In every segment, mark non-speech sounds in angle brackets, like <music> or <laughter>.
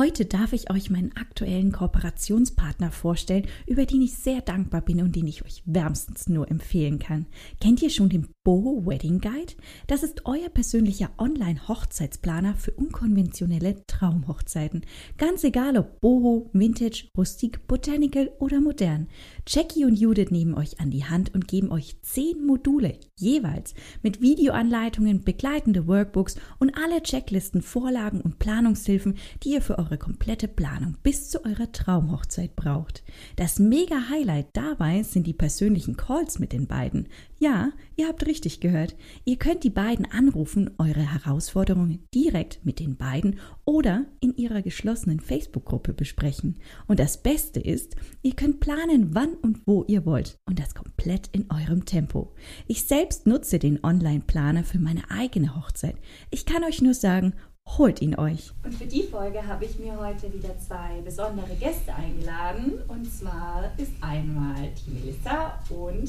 Heute darf ich euch meinen aktuellen Kooperationspartner vorstellen, über den ich sehr dankbar bin und den ich euch wärmstens nur empfehlen kann. Kennt ihr schon den Boho Wedding Guide? Das ist euer persönlicher Online-Hochzeitsplaner für unkonventionelle Traumhochzeiten. Ganz egal ob Boho, Vintage, Rustik, Botanical oder modern. Jackie und Judith nehmen euch an die Hand und geben euch zehn Module jeweils mit Videoanleitungen, begleitende Workbooks und alle Checklisten, Vorlagen und Planungshilfen, die ihr für eure komplette Planung bis zu eurer Traumhochzeit braucht. Das mega Highlight dabei sind die persönlichen Calls mit den beiden. Ja, ihr habt richtig gehört. Ihr könnt die beiden anrufen, eure Herausforderungen direkt mit den beiden oder in ihrer geschlossenen Facebook-Gruppe besprechen. Und das Beste ist, ihr könnt planen, wann und wo ihr wollt und das komplett in eurem Tempo. Ich selbst nutze den Online-Planer für meine eigene Hochzeit. Ich kann euch nur sagen, holt ihn euch. Und für die Folge habe ich mir heute wieder zwei besondere Gäste eingeladen. Und zwar ist einmal die Melissa und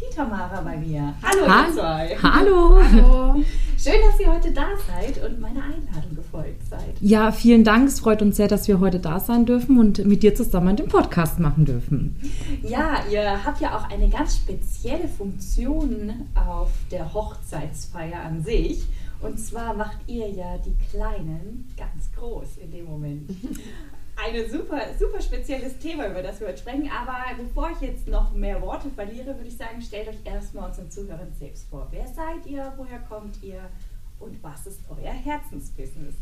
die Tamara bei mir. Hallo, ha ihr zwei. Hallo. Hallo. Schön, dass ihr heute da seid und meiner Einladung gefolgt seid. Ja, vielen Dank. Es freut uns sehr, dass wir heute da sein dürfen und mit dir zusammen den Podcast machen dürfen. Ja, ihr habt ja auch eine ganz spezielle Funktion auf der Hochzeitsfeier an sich. Und zwar macht ihr ja die Kleinen ganz groß in dem Moment. <laughs> Ein super, super spezielles Thema, über das wir heute sprechen. Aber bevor ich jetzt noch mehr Worte verliere, würde ich sagen, stellt euch erstmal unseren Zuhörern selbst vor. Wer seid ihr? Woher kommt ihr? Und was ist euer Herzensbusiness?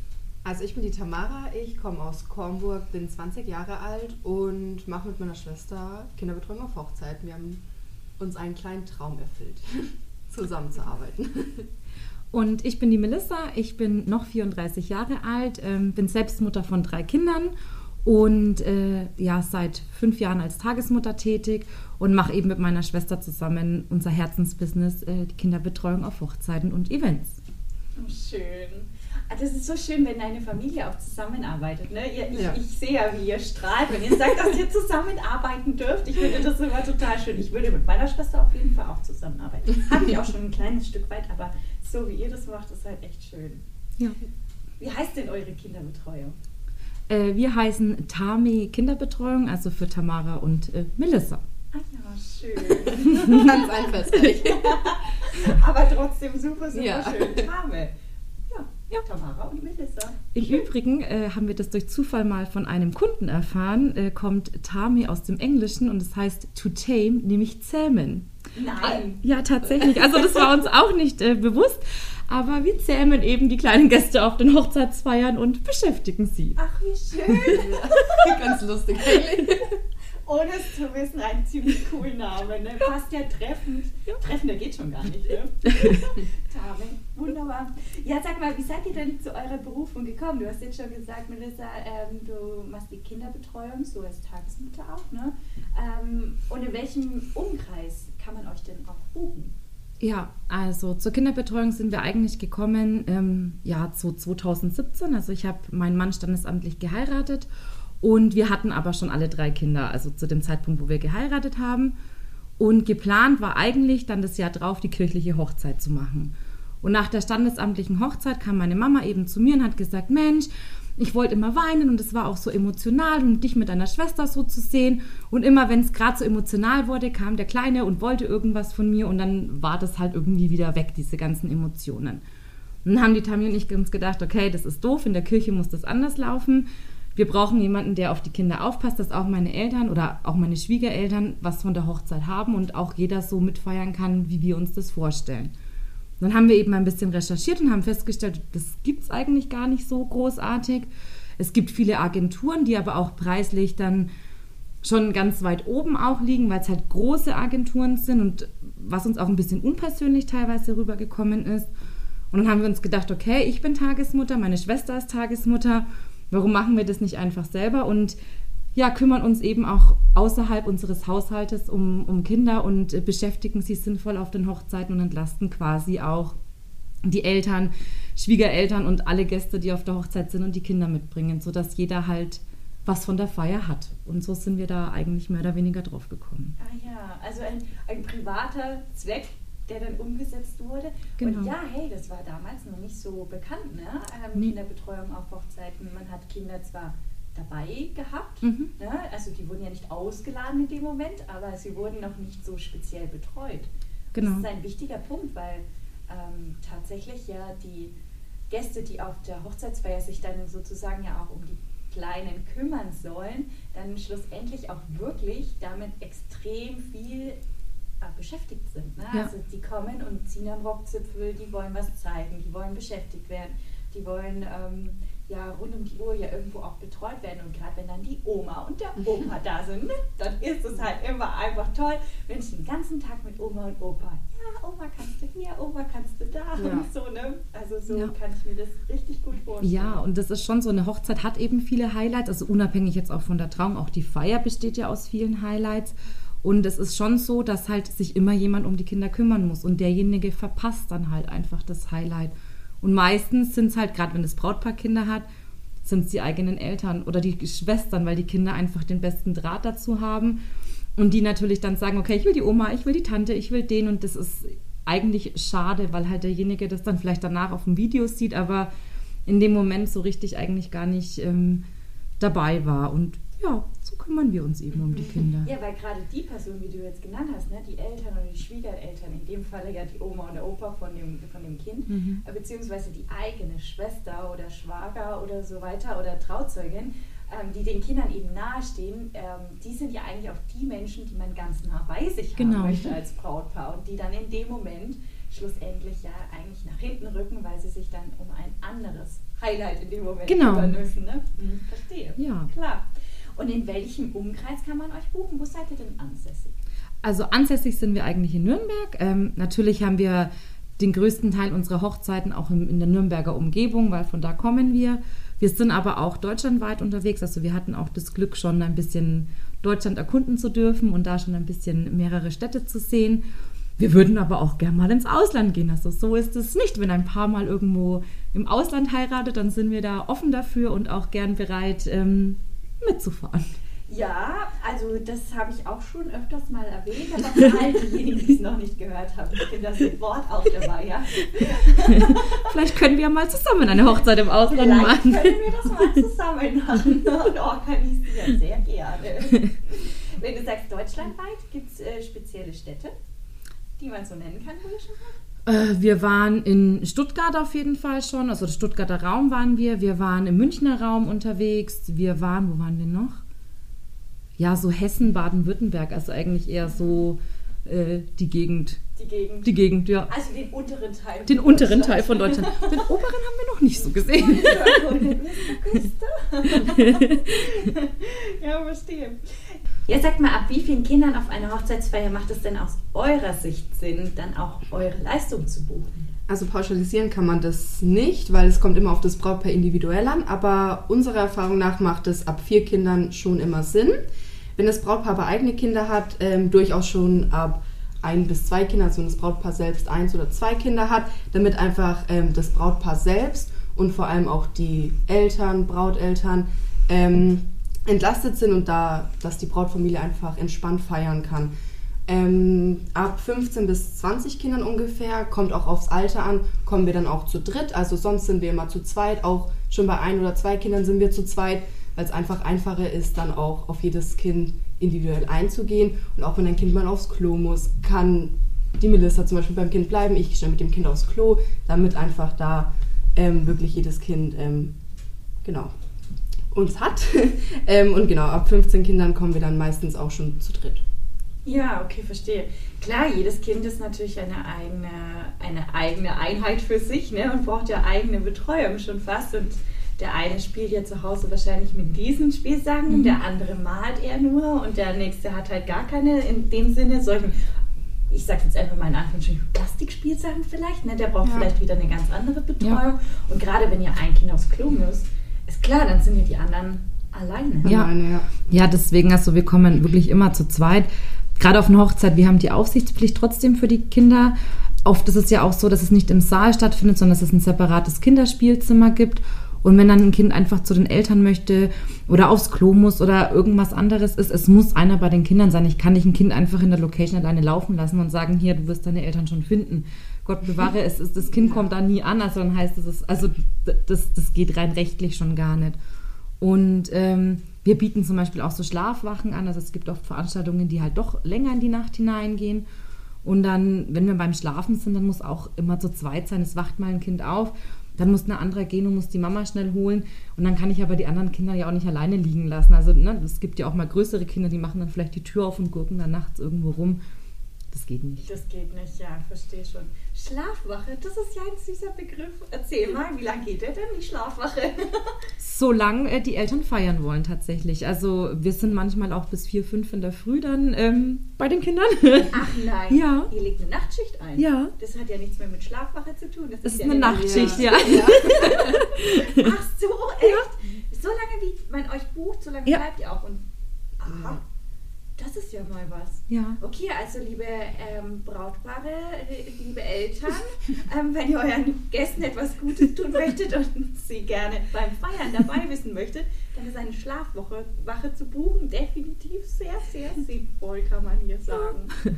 Also ich bin die Tamara, ich komme aus Kornburg, bin 20 Jahre alt und mache mit meiner Schwester Kinderbetreuung auf Hochzeit. Wir haben uns einen kleinen Traum erfüllt, <laughs> zusammenzuarbeiten. <laughs> Und ich bin die Melissa, ich bin noch 34 Jahre alt, ähm, bin selbst Mutter von drei Kindern und äh, ja, seit fünf Jahren als Tagesmutter tätig und mache eben mit meiner Schwester zusammen unser Herzensbusiness, äh, die Kinderbetreuung auf Hochzeiten und Events. Oh, schön. Ah, das ist so schön, wenn deine Familie auch zusammenarbeitet. Ne? Ihr, ich, ja. ich, sehe ja, wie ihr strahlt, wenn ihr sagt, dass ihr zusammenarbeiten dürft. Ich finde das immer total schön. Ich würde mit meiner Schwester auf jeden Fall auch zusammenarbeiten. Habe ich auch schon ein kleines Stück weit, aber so wie ihr das macht, ist halt echt schön. Ja. Wie heißt denn eure Kinderbetreuung? Äh, wir heißen Tami Kinderbetreuung, also für Tamara und äh, Melissa. Ah ja, schön. <laughs> Ganz einfallsreich. <laughs> Aber trotzdem super, super ja. schön. Tame. Ja, ja, Tamara und Melissa. Im Übrigen äh, haben wir das durch Zufall mal von einem Kunden erfahren, äh, kommt Tami aus dem Englischen und es heißt to tame, nämlich zähmen. Nein. Ja, tatsächlich. Also das war uns auch nicht äh, bewusst. Aber wir zähmen eben die kleinen Gäste auf den Hochzeitsfeiern und beschäftigen sie. Ach, wie schön. <laughs> Ganz lustig eigentlich. Ohne es zu wissen, ein ziemlich cooler Name. Ne? Passt ja treffend. Ja. Treffender geht schon gar nicht. Ne? <laughs> Tame, wunderbar. Ja, sag mal, wie seid ihr denn zu eurer Berufung gekommen? Du hast jetzt schon gesagt, Melissa, ähm, du machst die Kinderbetreuung, so als Tagesmutter auch. Ne? Ähm, und in welchem Umkreis kann man euch denn auch buchen? Ja, also zur Kinderbetreuung sind wir eigentlich gekommen, ähm, ja, zu 2017. Also ich habe meinen Mann standesamtlich geheiratet und wir hatten aber schon alle drei Kinder, also zu dem Zeitpunkt, wo wir geheiratet haben. Und geplant war eigentlich dann das Jahr drauf, die kirchliche Hochzeit zu machen. Und nach der standesamtlichen Hochzeit kam meine Mama eben zu mir und hat gesagt, Mensch, ich wollte immer weinen und es war auch so emotional und dich mit deiner Schwester so zu sehen. Und immer, wenn es gerade so emotional wurde, kam der Kleine und wollte irgendwas von mir und dann war das halt irgendwie wieder weg, diese ganzen Emotionen. Und dann haben die Tami und ich uns gedacht, okay, das ist doof, in der Kirche muss das anders laufen. Wir brauchen jemanden, der auf die Kinder aufpasst, dass auch meine Eltern oder auch meine Schwiegereltern was von der Hochzeit haben und auch jeder so mitfeiern kann, wie wir uns das vorstellen. Dann haben wir eben ein bisschen recherchiert und haben festgestellt, das gibt es eigentlich gar nicht so großartig. Es gibt viele Agenturen, die aber auch preislich dann schon ganz weit oben auch liegen, weil es halt große Agenturen sind und was uns auch ein bisschen unpersönlich teilweise rübergekommen ist. Und dann haben wir uns gedacht, okay, ich bin Tagesmutter, meine Schwester ist Tagesmutter. warum machen wir das nicht einfach selber und ja, kümmern uns eben auch außerhalb unseres Haushaltes um, um Kinder und äh, beschäftigen sie sinnvoll auf den Hochzeiten und entlasten quasi auch die Eltern, Schwiegereltern und alle Gäste, die auf der Hochzeit sind und die Kinder mitbringen, sodass jeder halt was von der Feier hat. Und so sind wir da eigentlich mehr oder weniger drauf gekommen. Ah ja, also ein, ein privater Zweck, der dann umgesetzt wurde. Genau. Und ja, hey, das war damals noch nicht so bekannt, ne? Ähm, Nee. Kinderbetreuung auf Hochzeiten. Man hat Kinder zwar dabei gehabt, Mhm. ne? also die wurden ja nicht ausgeladen in dem Moment, aber sie wurden noch nicht so speziell betreut. Genau. Das ist ein wichtiger Punkt, weil ähm, tatsächlich ja die Gäste, die auf der Hochzeitsfeier sich dann sozusagen ja auch um die Kleinen kümmern sollen, dann schlussendlich auch wirklich damit extrem viel äh, beschäftigt sind. Ne? Ja. Also die kommen und ziehen am Rockzipfel, die wollen was zeigen, die wollen beschäftigt werden, die wollen ähm, ja rund um die Uhr ja irgendwo auch betreut werden. Und gerade wenn dann die Oma und der Opa da sind, ne, dann ist es halt immer einfach toll, wenn ich den ganzen Tag mit Oma und Opa, ja, Oma kannst du hier, Oma kannst du da Ja. und so, ne? Also so Ja. kann ich mir das richtig gut vorstellen. Ja, und das ist schon so, eine Hochzeit hat eben viele Highlights, also unabhängig jetzt auch von der Trauung, auch die Feier besteht ja aus vielen Highlights. Und es ist schon so, dass halt sich immer jemand um die Kinder kümmern muss und derjenige verpasst dann halt einfach das Highlight. Und meistens sind es halt, gerade wenn das Brautpaar Kinder hat, sind es die eigenen Eltern oder die Schwestern, weil die Kinder einfach den besten Draht dazu haben. Und die natürlich dann sagen, okay, ich will die Oma, ich will die Tante, ich will den. Und das ist eigentlich schade, weil halt derjenige das dann vielleicht danach auf dem Video sieht, aber in dem Moment so richtig eigentlich gar nicht ähm, dabei war. Und ja, so kümmern wir uns eben um die Kinder. Ja, weil gerade die Person, wie du jetzt genannt hast, ne, die Eltern oder die Schwiegereltern, in dem Falle ja die Oma und der Opa von dem, von dem Kind, Mhm. äh, beziehungsweise die eigene Schwester oder Schwager oder so weiter oder Trauzeugin, ähm, die den Kindern eben nahestehen, ähm, die sind ja eigentlich auch die Menschen, die man ganz nah bei sich Genau. haben möchte als Brautpaar und die dann in dem Moment schlussendlich ja eigentlich nach hinten rücken, weil sie sich dann um ein anderes Highlight in dem Moment Genau. kümmern müssen. Ne? Mhm, verstehe. Ja. Klar. Und in welchem Umkreis kann man euch buchen? Wo seid ihr denn ansässig? Also ansässig sind wir eigentlich in Nürnberg. Ähm, natürlich haben wir den größten Teil unserer Hochzeiten auch in, in der Nürnberger Umgebung, weil von da kommen wir. Wir sind aber auch deutschlandweit unterwegs. Also wir hatten auch das Glück, schon ein bisschen Deutschland erkunden zu dürfen und da schon ein bisschen mehrere Städte zu sehen. Wir würden aber auch gern mal ins Ausland gehen. Also so ist es nicht. Wenn ein Paar mal irgendwo im Ausland heiratet, dann sind wir da offen dafür und auch gern bereit ähm, <laughs> mitzufahren. Ja, also das habe ich auch schon öfters mal erwähnt, aber für all diejenigen, die es noch nicht gehört haben, ich bin da sofort auch dabei, ja. <laughs> Vielleicht können wir mal zusammen eine Hochzeit im Ausland Vielleicht machen. können wir das mal zusammen machen <laughs> und organisieren, sehr gerne. Wenn du sagst deutschlandweit, gibt es äh, spezielle Städte, die man so nennen kann, wo ihr schon wart? Äh, wir waren in Stuttgart auf jeden Fall schon, also der Stuttgarter Raum waren wir. Wir waren im Münchner Raum unterwegs. Wir waren, wo waren wir noch? Ja, so Hessen, Baden-Württemberg, also eigentlich eher so äh, die Gegend. Die Gegend. Die Gegend, ja. Also den unteren Teil. Den unteren. Teil von Deutschland. Den <laughs> oberen haben wir noch nicht so gesehen. ja, <laughs> verstehe. Ja, sagt mal, ab wie vielen Kindern auf einer Hochzeitsfeier macht es denn aus eurer Sicht Sinn, dann auch eure Leistung zu buchen? Also pauschalisieren kann man das nicht, weil es kommt immer auf das Brautpaar individuell an. Aber unserer Erfahrung nach macht es ab vier Kindern schon immer Sinn. Wenn das Brautpaar aber eigene Kinder hat, ähm, durchaus schon ab ein bis zwei Kinder, also wenn das Brautpaar selbst eins oder zwei Kinder hat, damit einfach ähm, das Brautpaar selbst und vor allem auch die Eltern, Brauteltern ähm, entlastet sind und da, dass die Brautfamilie einfach entspannt feiern kann. Ähm, ab 15 bis 20 Kindern ungefähr, kommt auch aufs Alter an, kommen wir dann auch zu dritt. Also sonst sind wir immer zu zweit. Auch schon bei ein oder zwei Kindern sind wir zu zweit, weil es einfach einfacher ist, dann auch auf jedes Kind individuell einzugehen. Und auch wenn ein Kind mal aufs Klo muss, kann die Melissa zum Beispiel beim Kind bleiben. Ich gehe mit dem Kind aufs Klo, damit einfach da ähm, wirklich jedes Kind ähm, genau uns hat. <laughs> ähm, und genau, ab 15 Kindern kommen wir dann meistens auch schon zu dritt. Ja, okay, verstehe. Klar, jedes Kind ist natürlich eine eigene, eine eigene Einheit für sich ne, und braucht ja eigene Betreuung schon fast. Und der eine spielt ja zu Hause wahrscheinlich mit diesen Spielsachen, der andere malt eher nur und der nächste hat halt gar keine, in dem Sinne, solchen, ich sag's jetzt einfach mal in Anführungsstrichen, Plastikspielsachen vielleicht. Ne? Der braucht Ja. vielleicht wieder eine ganz andere Betreuung. Und gerade wenn ihr ein Kind aufs Klo müsst, Ist klar, dann sind ja die anderen alleine. Ja. Alleine, ja. Ja, deswegen, also wir kommen wirklich immer zu zweit. Gerade auf einer Hochzeit, wir haben die Aufsichtspflicht trotzdem für die Kinder. Oft ist es ja auch so, dass es nicht im Saal stattfindet, sondern dass es ein separates Kinderspielzimmer gibt. Und wenn dann ein Kind einfach zu den Eltern möchte oder aufs Klo muss oder irgendwas anderes ist, es muss einer bei den Kindern sein. Ich kann nicht ein Kind einfach in der Location alleine laufen lassen und sagen, hier, du wirst deine Eltern schon finden. Gott bewahre, es ist, das Kind kommt da nie an, also dann heißt es, also das, das geht rein rechtlich schon gar nicht. Und ähm, wir bieten zum Beispiel auch so Schlafwachen an. Also es gibt oft Veranstaltungen, die halt doch länger in die Nacht hineingehen. Und dann, wenn wir beim Schlafen sind, dann muss auch immer zu zweit sein. Es wacht mal ein Kind auf, dann muss eine andere gehen und muss die Mama schnell holen. Und dann kann ich aber die anderen Kinder ja auch nicht alleine liegen lassen. Also ne, es gibt ja auch mal größere Kinder, die machen dann vielleicht die Tür auf und gurken dann nachts irgendwo rum. Das geht nicht. Das geht nicht, ja, verstehe schon. Schlafwache, das ist ja ein süßer Begriff. Erzähl mal, wie lange geht der denn, die Schlafwache? <laughs> Solange äh, die Eltern feiern wollen tatsächlich. Also wir sind manchmal auch bis vier, fünf in der Früh dann ähm, bei den Kindern. Ach nein, <laughs> Ja. ihr legt eine Nachtschicht ein. Ja. Das hat ja nichts mehr mit Schlafwache zu tun. Das ist ja eine Nachtschicht, ja. <laughs> Ach so, echt? So lange wie man euch bucht, so lange Ja. bleibt ihr auch. Und, aha, das ist ja mal was. Ja. Okay, also liebe ähm, Brautpaare, äh, liebe Eltern, <laughs> ähm, wenn ihr euren Gästen etwas Gutes tun möchtet und sie gerne beim Feiern dabei wissen möchtet, dann ist eine Schlafwoche Wache zu buchen definitiv sehr, sehr sinnvoll, kann man hier sagen. <laughs>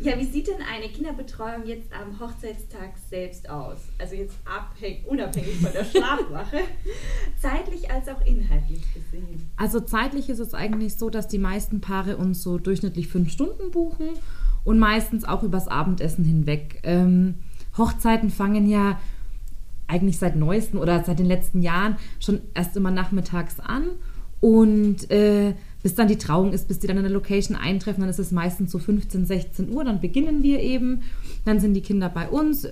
Ja, wie sieht denn eine Kinderbetreuung jetzt am Hochzeitstag selbst aus? Also jetzt abhängig, unabhängig von der <laughs> Schlafwache, zeitlich als auch inhaltlich gesehen. Also zeitlich ist es eigentlich so, dass die meisten Paare uns so durchschnittlich fünf Stunden buchen und meistens auch übers Abendessen hinweg. Ähm, Hochzeiten fangen ja eigentlich seit neuesten oder seit den letzten Jahren schon erst immer nachmittags an. Und äh, bis dann die Trauung ist, bis die dann in der Location eintreffen, dann ist es meistens so 15, 16 Uhr, dann beginnen wir eben, dann sind die Kinder bei uns,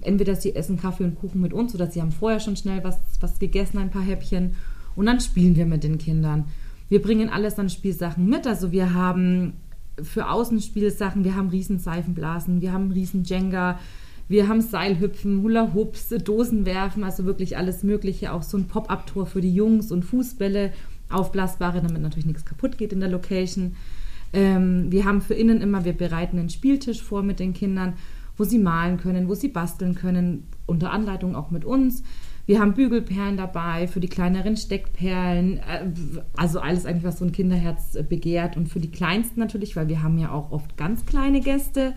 entweder sie essen Kaffee und Kuchen mit uns oder sie haben vorher schon schnell was, was gegessen, ein paar Häppchen. Und dann spielen wir mit den Kindern. Wir bringen alles an Spielsachen mit, also wir haben für Außenspielsachen, wir haben riesen Seifenblasen, wir haben riesen Jenga, wir haben Seilhüpfen, Hula-Hoops, Dosenwerfen, also wirklich alles Mögliche. Auch so ein Pop-Up-Tor für die Jungs und Fußbälle, aufblasbare, damit natürlich nichts kaputt geht in der Location. Ähm, wir haben für innen immer, wir bereiten einen Spieltisch vor mit den Kindern, wo sie malen können, wo sie basteln können, unter Anleitung auch mit uns. Wir haben Bügelperlen dabei, für die kleineren Steckperlen, äh, also alles eigentlich, was so ein Kinderherz begehrt. Und für die Kleinsten natürlich, weil wir haben ja auch oft ganz kleine Gäste,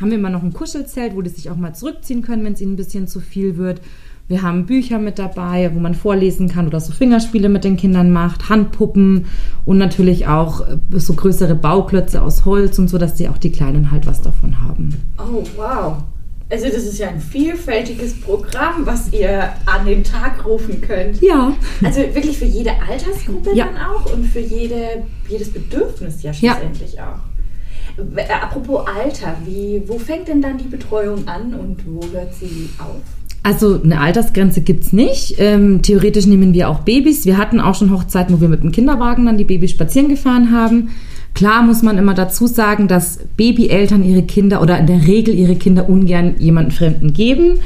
haben wir immer noch ein Kuschelzelt, wo die sich auch mal zurückziehen können, wenn es ihnen ein bisschen zu viel wird. Wir haben Bücher mit dabei, wo man vorlesen kann oder so Fingerspiele mit den Kindern macht, Handpuppen und natürlich auch äh, so größere Bauklötze aus Holz und so, dass die auch die Kleinen halt was davon haben. Oh, wow. Also das ist ja ein vielfältiges Programm, was ihr an den Tag rufen könnt. Ja. Also wirklich für jede Altersgruppe Ja. dann auch und für jede, jedes Bedürfnis ja Ja. schlussendlich auch. Äh, Apropos Alter, wie, wo fängt denn dann die Betreuung an und wo hört sie auf? Also eine Altersgrenze gibt's nicht. Ähm, theoretisch nehmen wir auch Babys. Wir hatten auch schon Hochzeiten, wo wir mit dem Kinderwagen dann die Babys spazieren gefahren haben. Klar muss man immer dazu sagen, dass Babyeltern ihre Kinder oder in der Regel ihre Kinder ungern jemanden Fremden geben.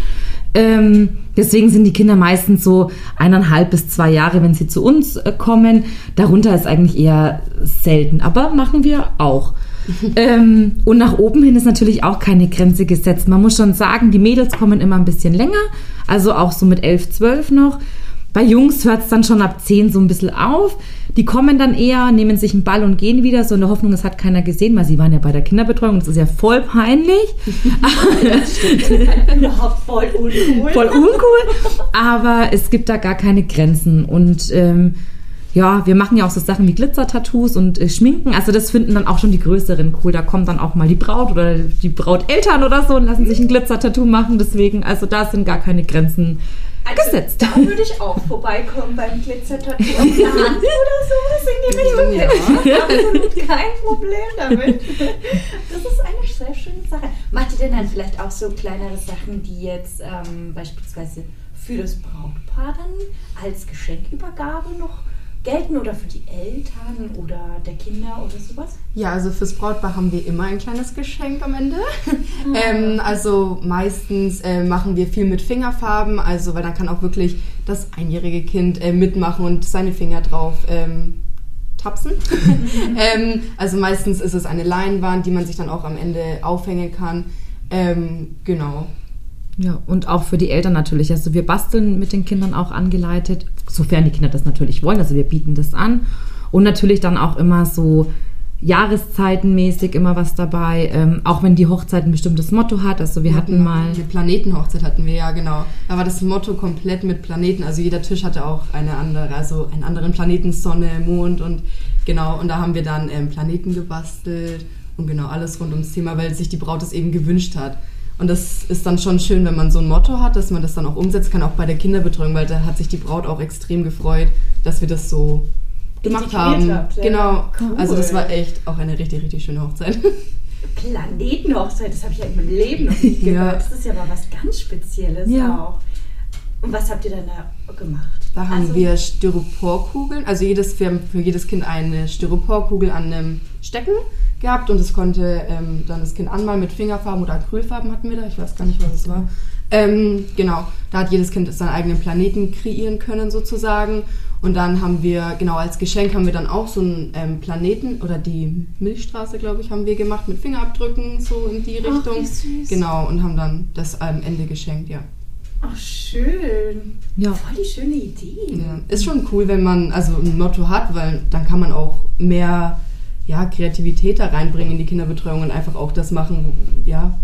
Ähm, deswegen sind die Kinder meistens so eineinhalb bis zwei Jahre, wenn sie zu uns äh, kommen. Darunter ist eigentlich eher selten, aber machen wir auch. <laughs> ähm, und nach oben hin ist natürlich auch keine Grenze gesetzt. Man muss schon sagen, die Mädels kommen immer ein bisschen länger, also auch so mit elf, zwölf noch. Bei Jungs hört es dann schon ab 10 so ein bisschen auf. Die kommen dann eher, nehmen sich einen Ball und gehen wieder, so in der Hoffnung, es hat keiner gesehen, weil sie waren ja bei der Kinderbetreuung, das ist ja voll peinlich. <laughs> Überhaupt voll uncool. voll uncool. Aber es gibt da gar keine Grenzen. Und ähm, ja, wir machen ja auch so Sachen wie Glitzer-Tattoos und äh, Schminken. Also das finden dann auch schon die Größeren cool. Da kommt dann auch mal die Braut oder die Brauteltern oder so und lassen sich ein Glitzer-Tattoo machen. Deswegen, also da sind gar keine Grenzen gesetzt. Da würde ich auch vorbeikommen beim Glitzer-Tattoo auf der Hand oder sowas in die Richtung. Ja, absolut kein Problem damit. Das ist eine sehr schöne Sache. Macht ihr denn dann vielleicht auch so kleinere Sachen, die jetzt ähm, beispielsweise für das Brautpaar dann als Geschenkübergabe noch gelten oder für die Eltern oder der Kinder oder sowas? Ja, also fürs Brautpaar haben wir immer ein kleines Geschenk am Ende. <laughs> ähm, also meistens äh, machen wir viel mit Fingerfarben, also weil dann kann auch wirklich das einjährige Kind äh, mitmachen und seine Finger drauf ähm, tapsen. <laughs> ähm, also meistens ist es eine Leinwand, die man sich dann auch am Ende aufhängen kann. Ähm, genau. Ja, und auch für die Eltern natürlich. Also wir basteln mit den Kindern auch angeleitet, sofern die Kinder das natürlich wollen. Also wir bieten das an. Und natürlich dann auch immer so jahreszeitenmäßig immer was dabei, ähm, auch wenn die Hochzeit ein bestimmtes Motto hat. Also wir, wir hatten, hatten mal... Eine Planetenhochzeit hatten wir, ja genau. Da war das Motto komplett mit Planeten. Also jeder Tisch hatte auch eine andere, also einen anderen Planeten, Sonne, Mond und genau. Und da haben wir dann ähm, Planeten gebastelt und genau alles rund ums Thema, weil sich die Braut es eben gewünscht hat. Und das ist dann schon schön, wenn man so ein Motto hat, dass man das dann auch umsetzen kann, auch bei der Kinderbetreuung, weil da hat sich die Braut auch extrem gefreut, dass wir das so gemacht haben. Habt, ja. Genau. Cool. Also das war echt auch eine richtig, richtig schöne Hochzeit. <laughs> Planetenhochzeit, das habe ich ja in meinem Leben noch <laughs> nicht gehört. Ja. Das ist ja mal was ganz Spezielles ja. auch. Und was habt ihr dann da gemacht? Da haben also, wir Styroporkugeln, also jedes, für, für jedes Kind eine Styroporkugel an einem Stecken gehabt und es konnte ähm, dann das Kind anmalen mit Fingerfarben oder Acrylfarben hatten wir da, ich weiß gar nicht, was es war. Ähm, genau, da hat jedes Kind seinen eigenen Planeten kreieren können sozusagen. Und dann haben wir, genau als Geschenk haben wir dann auch so einen ähm, Planeten oder die Milchstraße, glaube ich, haben wir gemacht mit Fingerabdrücken, so in die Richtung. Ach, süß. Genau, und haben dann das am Ende geschenkt, ja. Ach, schön. Ja. Voll die schöne Idee. Ja. Ist schon cool, wenn man also ein Motto hat, weil dann kann man auch mehr ja, Kreativität da reinbringen in die Kinderbetreuung und einfach auch das machen, ja,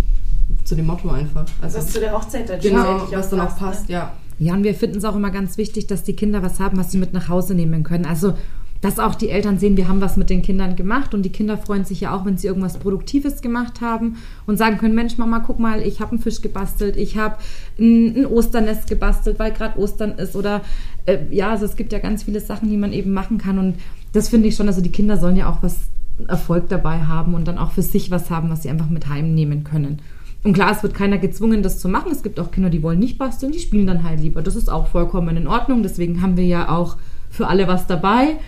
zu dem Motto einfach. Also was zu der Hochzeit dann Genau, was dann auch passt, ne? ja. Ja, und wir finden es auch immer ganz wichtig, dass die Kinder was haben, was sie mit nach Hause nehmen können. Also, dass auch die Eltern sehen, wir haben was mit den Kindern gemacht und die Kinder freuen sich ja auch, wenn sie irgendwas Produktives gemacht haben und sagen können, Mensch, Mama, guck mal, ich habe einen Fisch gebastelt, ich habe ein, ein, Osternest gebastelt, weil gerade Ostern ist oder äh, ja, also es gibt ja ganz viele Sachen, die man eben machen kann und das finde ich schon, also die Kinder sollen ja auch was Erfolg dabei haben und dann auch für sich was haben, was sie einfach mit heimnehmen können. Und klar, es wird keiner gezwungen, das zu machen. Es gibt auch Kinder, die wollen nicht basteln, die spielen dann halt lieber. Das ist auch vollkommen in Ordnung. Deswegen haben wir ja auch für alle was dabei.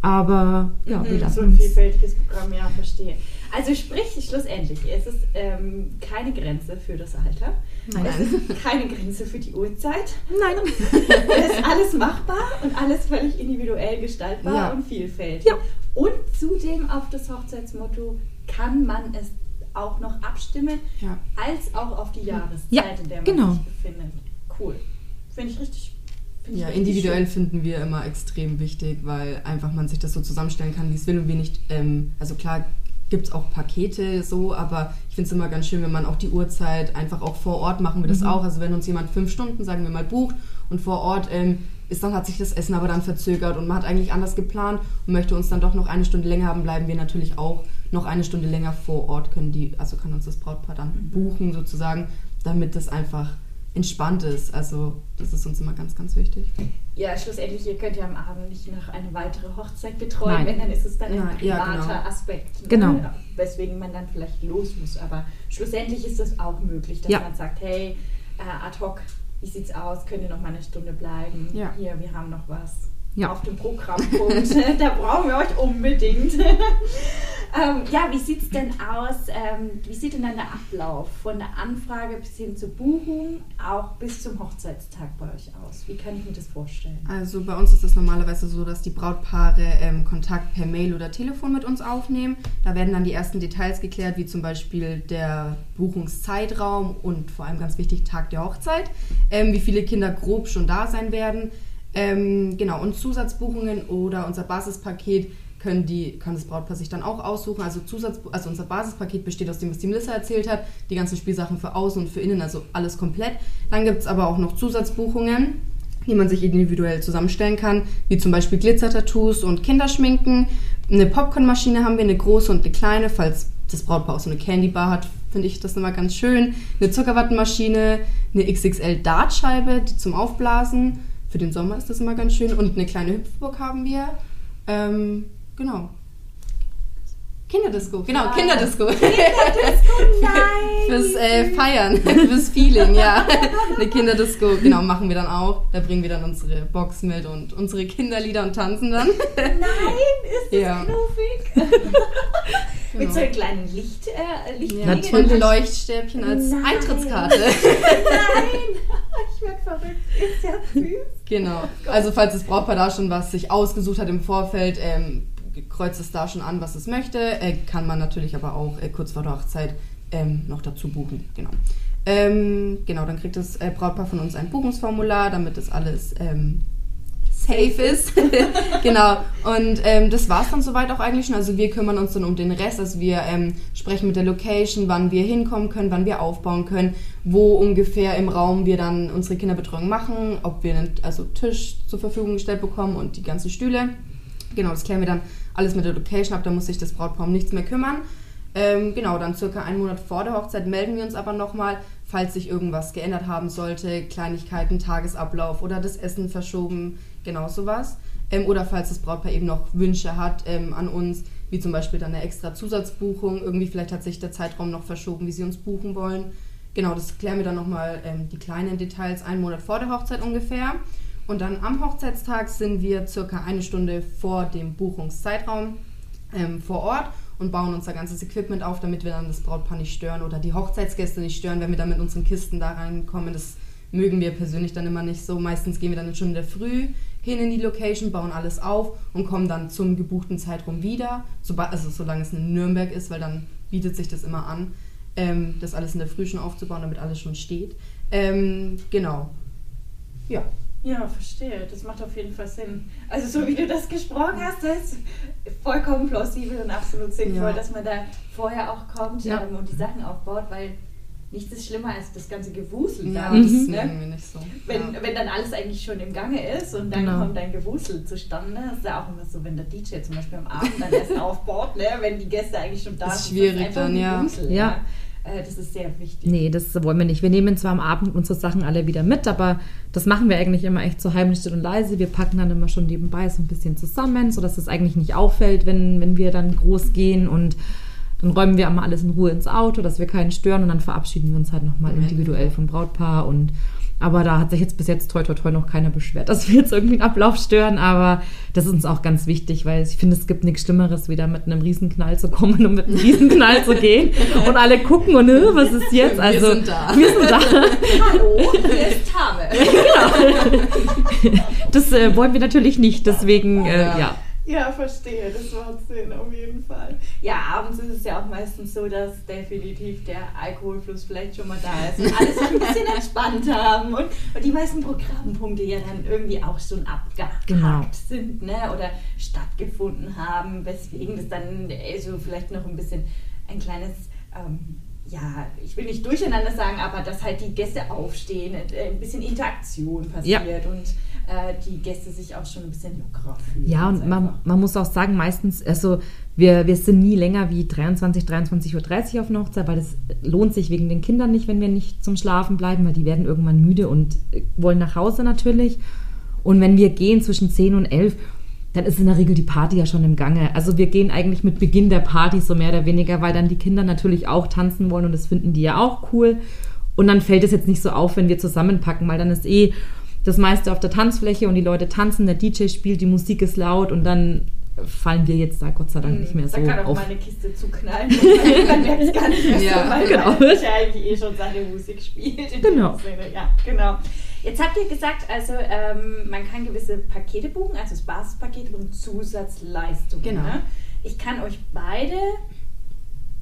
Aber ja, mhm, wir lassen so ein vielfältiges Programm, ja, verstehe. Also sprich, schlussendlich, es ist ähm, keine Grenze für das Alter. Nein. Es ist keine Grenze für die Uhrzeit. Nein. <laughs> es ist alles machbar und alles völlig individuell gestaltbar ja. und vielfältig. Ja. Und zudem auf das Hochzeitsmotto kann man es auch noch abstimmen, ja. als auch auf die Jahreszeit, ja, in der man genau. sich befindet. Cool. Finde ich richtig ja, individuell finden wir immer extrem wichtig, weil einfach man sich das so zusammenstellen kann, wie es will und wir nicht, ähm, also klar gibt es auch Pakete so, aber ich finde es immer ganz schön, wenn man auch die Uhrzeit einfach auch vor Ort machen wir das mhm. auch. Also wenn uns jemand fünf Stunden, sagen wir mal, bucht und vor Ort ähm, ist, dann hat sich das Essen aber dann verzögert und man hat eigentlich anders geplant und möchte uns dann doch noch eine Stunde länger haben, bleiben wir natürlich auch noch eine Stunde länger vor Ort, können die, also kann uns das Brautpaar dann mhm. buchen sozusagen, damit das einfach entspannt ist. Also das ist uns immer ganz, ganz wichtig. Ja, schlussendlich, ihr könnt ja am Abend nicht noch eine weitere Hochzeit betreuen, Nein. wenn dann ist es dann ein privater ja, genau. Aspekt. Ne? Genau. Weswegen man dann vielleicht los muss. Aber schlussendlich ist es auch möglich, dass ja. man sagt, hey, äh, ad hoc, wie sieht's aus? Könnt ihr noch mal eine Stunde bleiben? Ja. Hier, wir haben noch was ja. auf dem Programmpunkt. da brauchen wir euch unbedingt. <laughs> ähm, ja, wie sieht es denn aus? Ähm, wie sieht denn dann der Ablauf von der Anfrage bis hin zur Buchung, auch bis zum Hochzeitstag bei euch aus? Wie kann ich mir das vorstellen? Also bei uns ist es normalerweise so, dass die Brautpaare ähm, Kontakt per Mail oder Telefon mit uns aufnehmen. Da werden dann die ersten Details geklärt, wie zum Beispiel der Buchungszeitraum und vor allem ganz wichtig Tag der Hochzeit, ähm, wie viele Kinder grob schon da sein werden ähm, genau, und Zusatzbuchungen oder unser Basispaket können die, kann das Brautpaar sich dann auch aussuchen. Also, Zusatz, also unser Basispaket besteht aus dem, was die Melissa erzählt hat, die ganzen Spielsachen für außen und für innen, also alles komplett. Dann gibt es aber auch noch Zusatzbuchungen, die man sich individuell zusammenstellen kann, wie zum Beispiel Glitzer-Tattoos und Kinderschminken. Eine Popcornmaschine haben wir, eine große und eine kleine, falls das Brautpaar auch so eine Candy-Bar hat, finde ich das immer ganz schön. Eine Zuckerwattenmaschine, eine XXL-Dartscheibe, zum Aufblasen für den Sommer ist das immer ganz schön. Und eine kleine Hüpfburg haben wir. Ähm, genau. Kinderdisco, genau, ja. Kinderdisco. Kinderdisco, <laughs> nein! fürs äh, Feiern, <laughs> fürs Feeling, ja. Eine Kinderdisco, genau, machen wir dann auch. Da bringen wir dann unsere Box mit und unsere Kinderlieder und tanzen dann. Nein, ist das Ja. knuffig? <laughs> Mit Genau. so einem kleinen Licht, äh, Licht Ja, und Leuchtstäbchen als Nein. Eintrittskarte. Nein. Ist ja süß. Genau. Also falls das Brautpaar da schon was sich ausgesucht hat im Vorfeld, ähm, kreuzt es da schon an, was es möchte. Äh, kann man natürlich aber auch äh, kurz vor der Hochzeit ähm, noch dazu buchen. Genau. Ähm, genau, dann kriegt das äh, Brautpaar von uns ein Buchungsformular, damit das alles ähm, safe ist. <laughs> genau. Und ähm, das war es dann soweit auch eigentlich schon. Also wir kümmern uns dann um den Rest. Also wir ähm, sprechen mit der Location, wann wir hinkommen können, wann wir aufbauen können, wo ungefähr im Raum wir dann unsere Kinderbetreuung machen, ob wir einen also Tisch zur Verfügung gestellt bekommen und die ganzen Stühle. Genau, das klären wir dann alles mit der Location ab. Da muss sich das Brautpaar um nichts mehr kümmern. Ähm, genau, dann circa einen Monat vor der Hochzeit melden wir uns aber nochmal, falls sich irgendwas geändert haben sollte, Kleinigkeiten, Tagesablauf oder das Essen verschoben, genau sowas. Ähm, oder falls das Brautpaar eben noch Wünsche hat ähm, an uns, wie zum Beispiel dann eine extra Zusatzbuchung, irgendwie vielleicht hat sich der Zeitraum noch verschoben, wie sie uns buchen wollen. Genau, das klären wir dann nochmal ähm, die kleinen Details einen Monat vor der Hochzeit ungefähr. Und dann am Hochzeitstag sind wir circa eine Stunde vor dem Buchungszeitraum ähm, vor Ort und bauen unser ganzes Equipment auf, damit wir dann das Brautpaar nicht stören oder die Hochzeitsgäste nicht stören, wenn wir dann mit unseren Kisten da reinkommen. Das mögen wir persönlich dann immer nicht so. Meistens gehen wir dann schon in der Früh hin in die Location, bauen alles auf und kommen dann zum gebuchten Zeitraum wieder, also solange es in Nürnberg ist, weil dann bietet sich das immer an, ähm, das alles in der Früh schon aufzubauen, damit alles schon steht. Ähm, genau. Ja. Ja, verstehe. Das macht auf jeden Fall Sinn. Also so wie du das gesprochen hast, das ist vollkommen plausibel und absolut sinnvoll, Ja. dass man da vorher auch kommt Ja. ähm, und die Sachen aufbaut, weil nichts ist schlimmer als das ganze Gewusel Ja, dann. das Mhm. ne? mögen wir nicht so. Wenn, ja. wenn dann alles eigentlich schon im Gange ist und dann Genau. kommt ein Gewusel zustande, das ist ja auch immer so, wenn der DJ zum Beispiel am Abend dann erst <laughs> aufbaut, ne? wenn die Gäste eigentlich schon da Ist sind. schwierig einfach dann, ja. Gewusel, Ja. Äh, Das ist sehr wichtig. Nee, das wollen wir nicht. Wir nehmen zwar am Abend unsere Sachen alle wieder mit, aber das machen wir eigentlich immer echt so heimlich still und leise. Wir packen dann immer schon nebenbei so ein bisschen zusammen, sodass es eigentlich nicht auffällt, wenn, wenn wir dann groß gehen und dann räumen wir immer alles in Ruhe ins Auto, dass wir keinen stören und dann verabschieden wir uns halt nochmal individuell vom Brautpaar und aber da hat sich jetzt bis jetzt toi toi toi noch keiner beschwert, dass wir jetzt irgendwie einen Ablauf stören, aber das ist uns auch ganz wichtig, weil ich finde, es gibt nichts Schlimmeres, wieder mit einem Riesenknall zu kommen und mit einem Riesenknall zu gehen <laughs> und alle gucken und "Äh, was ist jetzt? Wir Also sind da. Wir sind da. <laughs> Hallo, hier ist <laughs> Tame. Das äh, wollen wir natürlich nicht, deswegen, äh, Ja. ja. Ja, verstehe, das macht Sinn, auf jeden Fall. Ja, abends ist es ja auch meistens so, dass definitiv der Alkoholfluss vielleicht schon mal da ist und alle sich ein bisschen <laughs> entspannt haben und, und die meisten Programmpunkte ja dann irgendwie auch schon abgehakt Genau. sind ne? oder stattgefunden haben, weswegen das dann so vielleicht noch ein bisschen ein kleines. Ähm, ja, ich will nicht durcheinander sagen, aber dass halt die Gäste aufstehen, äh, ein bisschen Interaktion passiert und äh, die Gäste sich auch schon ein bisschen lockerer fühlen. Ja, und man, man muss auch sagen, meistens, also wir, wir sind nie länger wie 23, 23.30 Uhr auf einer Hochzeit, weil das lohnt sich wegen den Kindern nicht, wenn wir nicht zum Schlafen bleiben, weil die werden irgendwann müde und äh, wollen nach Hause natürlich. Und wenn wir gehen zwischen 10 und 11, dann ist in der Regel die Party ja schon im Gange. Also wir gehen eigentlich mit Beginn der Party so mehr oder weniger, weil dann die Kinder natürlich auch tanzen wollen und das finden die ja auch cool. Und dann fällt es jetzt nicht so auf, wenn wir zusammenpacken, weil dann ist eh das meiste auf der Tanzfläche und die Leute tanzen, der DJ spielt, die Musik ist laut und dann fallen wir jetzt da Gott sei Dank nicht mehr so da kann auch auf. meine Kiste zuknallen. <laughs> Man merkt es gar nicht mehr Ja, so, weil genau. mein DJ eigentlich eh schon seine Musik spielt. in Genau. Ja, genau. Jetzt habt ihr gesagt, also ähm, man kann gewisse Pakete buchen, also das Basispaket und Zusatzleistungen. Genau. Ne? Ich kann euch beide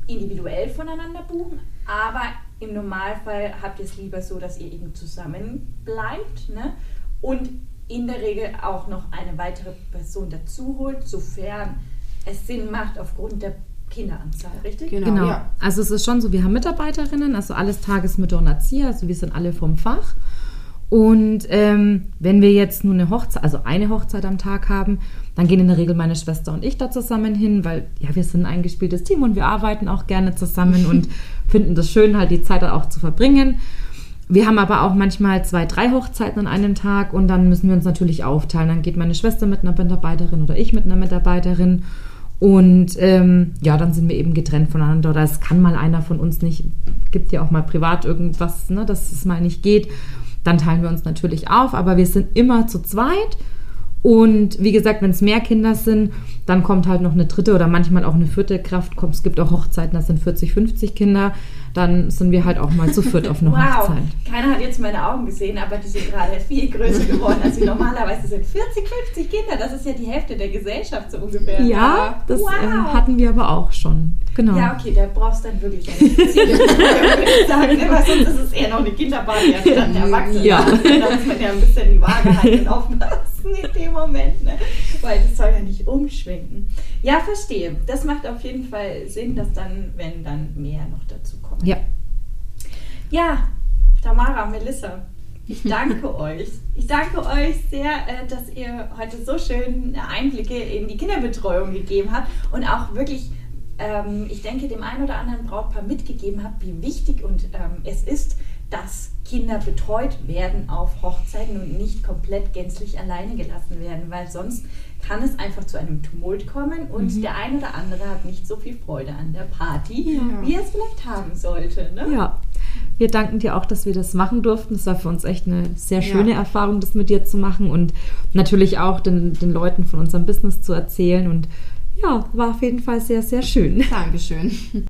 individuell voneinander buchen, aber im Normalfall habt ihr es lieber so, dass ihr eben zusammen bleibt ne? und in der Regel auch noch eine weitere Person dazu holt, sofern es Sinn macht aufgrund der Kinderanzahl, richtig? Genau, Genau. ja. Also es ist schon so, wir haben Mitarbeiterinnen, also alles Tagesmütter und Erzieher, also wir sind alle vom Fach. Und ähm, wenn wir jetzt nur eine Hochzeit, also eine Hochzeit am Tag haben, dann gehen in der Regel meine Schwester und ich da zusammen hin, weil ja, wir sind ein eingespieltes Team und wir arbeiten auch gerne zusammen und <laughs> finden das schön, halt die Zeit auch zu verbringen. Wir haben aber auch manchmal zwei, drei Hochzeiten an einem Tag und dann müssen wir uns natürlich aufteilen. Dann geht meine Schwester mit einer Mitarbeiterin oder ich mit einer Mitarbeiterin. Und ähm, ja, dann sind wir eben getrennt voneinander. Oder es kann mal einer von uns nicht, gibt ja auch mal privat irgendwas, ne, dass es mal nicht geht. Dann teilen wir uns natürlich auf, aber wir sind immer zu zweit. Und wie gesagt, wenn es mehr Kinder sind, dann kommt halt noch eine dritte oder manchmal auch eine vierte Kraft. Es gibt auch Hochzeiten, das sind 40, 50 Kinder dann sind wir halt auch mal zu viert auf einer wow. Hochzeit. Keiner hat jetzt meine Augen gesehen, aber die sind gerade viel größer geworden, als sie normalerweise sind. 40, 50 Kinder, das ist ja die Hälfte der Gesellschaft so ungefähr. Ja, das wow. äh, hatten wir aber auch schon. Genau. Ja, okay, da brauchst du dann wirklich eine <laughs> sagen, ne? weil sonst ist es eher noch eine Kinderparty als dann Erwachsene. Ja. Da muss man ja ein bisschen die Waage halten aufpassen in dem Moment, ne? weil das soll ja nicht umschwenken. Ja, verstehe. Das macht auf jeden Fall Sinn, dass dann, wenn dann mehr noch dazu kommen. Ja. Ja, Tamara, Melissa, ich danke <laughs> euch. Ich danke euch sehr, äh, dass ihr heute so schön Einblicke in die Kinderbetreuung gegeben habt und auch wirklich, ähm, ich denke, dem einen oder anderen Brautpaar mitgegeben habt, wie wichtig und ähm, es ist, dass Kinder betreut werden auf Hochzeiten und nicht komplett gänzlich alleine gelassen werden, weil sonst kann es einfach zu einem Tumult kommen und mhm. der ein oder andere hat nicht so viel Freude an der Party, ja. wie er es vielleicht haben sollte. Ne? Ja. Wir danken dir auch, dass wir das machen durften. Es war für uns echt eine sehr schöne ja. Erfahrung, das mit dir zu machen und natürlich auch den, den Leuten von unserem Business zu erzählen. Und ja, war auf jeden Fall sehr, sehr schön. Dankeschön.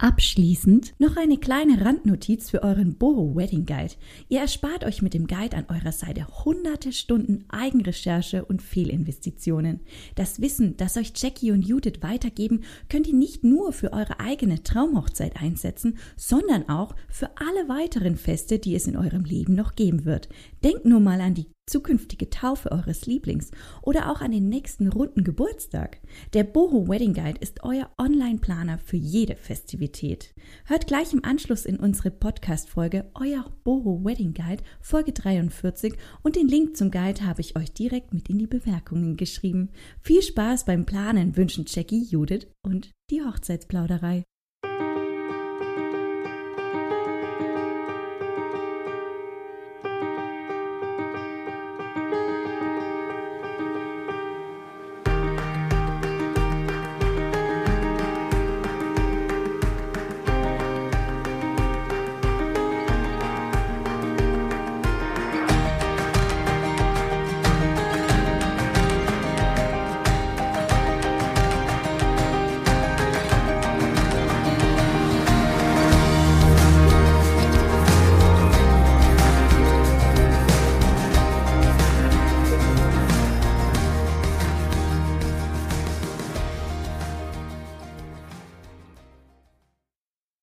Abschließend noch eine kleine Randnotiz für euren Boho Wedding Guide. Ihr erspart euch mit dem Guide an eurer Seite hunderte Stunden Eigenrecherche und Fehlinvestitionen. Das Wissen, das euch Jackie und Judith weitergeben, könnt ihr nicht nur für eure eigene Traumhochzeit einsetzen, sondern auch für alle weiteren Feste, die es in eurem Leben noch geben wird. Denkt nur mal an die zukünftige Taufe eures Lieblings oder auch an den nächsten runden Geburtstag. Der Boho Wedding Guide ist euer Online-Planer für jede Festivität. Hört gleich im Anschluss in unsere Podcast-Folge Euer Boho Wedding Guide Folge 43 und den Link zum Guide habe ich euch direkt mit in die Bemerkungen geschrieben. Viel Spaß beim Planen wünschen Jackie, Judith und die Hochzeitsplauderei.